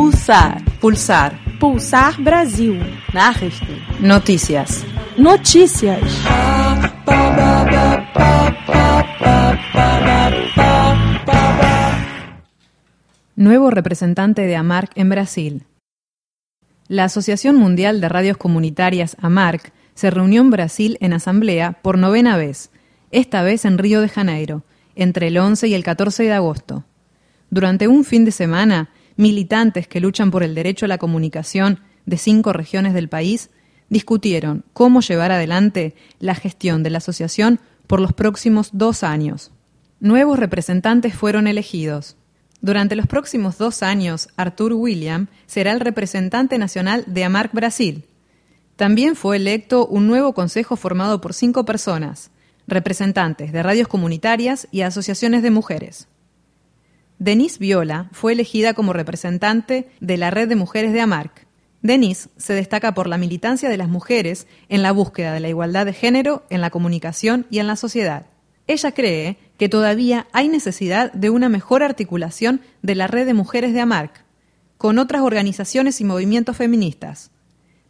Pulsar. Pulsar. Pulsar Brasil. Nachrichten. Noticias. Notícias. Nuevo representante de AMARC en Brasil. La Asociación Mundial de Radios Comunitarias, AMARC, se reunió en Brasil en asamblea por novena vez, esta vez en Río de Janeiro, entre el 11 y el 14 de agosto. Durante un fin de semana, militantes que luchan por el derecho a la comunicación de cinco regiones del país discutieron cómo llevar adelante la gestión de la asociación por los próximos dos años. Nuevos representantes fueron elegidos. Durante los próximos dos años, Arthur William será el representante nacional de AMARC Brasil. También fue electo un nuevo consejo formado por cinco personas, representantes de radios comunitarias y asociaciones de mujeres. Denise Viola fue elegida como representante de la red de mujeres de AMARC. Denise se destaca por la militancia de las mujeres en la búsqueda de la igualdad de género en la comunicación y en la sociedad. Ella cree que todavía hay necesidad de una mejor articulación de la red de mujeres de AMARC con otras organizaciones y movimientos feministas.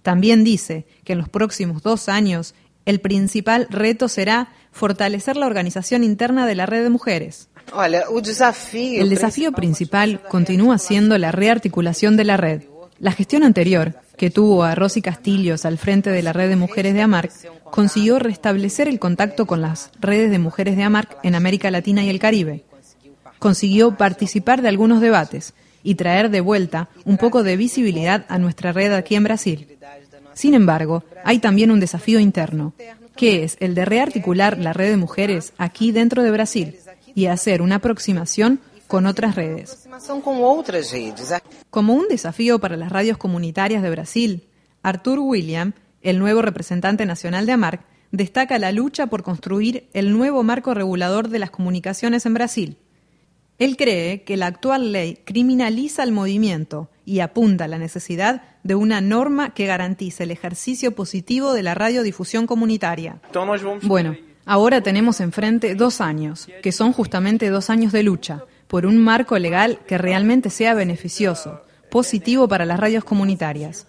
También dice que en los próximos dos años el principal reto será fortalecer la organización interna de la red de mujeres. El desafío principal continúa siendo la rearticulación de la red. La gestión anterior, que tuvo a Rosy Castillos al frente de la red de mujeres de AMARC, consiguió restablecer el contacto con las redes de mujeres de AMARC en América Latina y el Caribe. Consiguió participar de algunos debates y traer de vuelta un poco de visibilidad a nuestra red aquí en Brasil. Sin embargo, hay también un desafío interno, que es el de rearticular la red de mujeres aquí dentro de Brasil y hacer una aproximación con otras redes. Como un desafío para las radios comunitarias de Brasil, Arthur William, el nuevo representante nacional de AMARC, destaca la lucha por construir el nuevo marco regulador de las comunicaciones en Brasil. Él cree que la actual ley criminaliza el movimiento y apunta a la necesidad de una norma que garantice el ejercicio positivo de la radiodifusión comunitaria. Bueno, ahora tenemos enfrente dos años, que son justamente dos años de lucha, por un marco legal que realmente sea beneficioso, positivo para las radios comunitarias.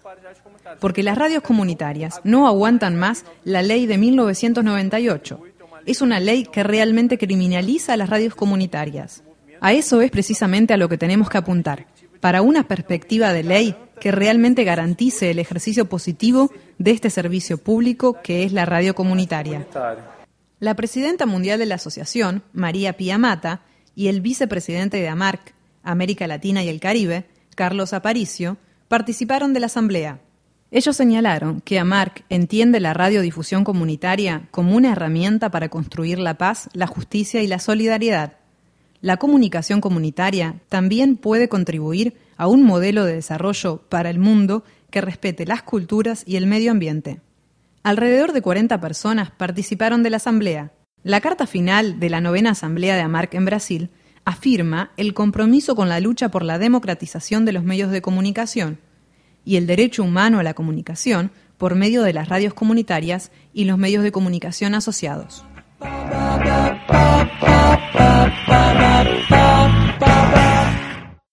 Porque las radios comunitarias no aguantan más la ley de 1998. Es una ley que realmente criminaliza a las radios comunitarias. A eso es precisamente a lo que tenemos que apuntar, para una perspectiva de ley que realmente garantice el ejercicio positivo de este servicio público que es la radio comunitaria. La presidenta mundial de la asociación, María Pía Mata, y el vicepresidente de AMARC, América Latina y el Caribe, Carlos Aparicio, participaron de la asamblea. Ellos señalaron que AMARC entiende la radiodifusión comunitaria como una herramienta para construir la paz, la justicia y la solidaridad la comunicación comunitaria también puede contribuir a un modelo de desarrollo para el mundo que respete las culturas y el medio ambiente. Alrededor de 40 personas participaron de la asamblea. La carta final de la novena asamblea de AMARC en Brasil afirma el compromiso con la lucha por la democratización de los medios de comunicación y el derecho humano a la comunicación por medio de las radios comunitarias y los medios de comunicación asociados.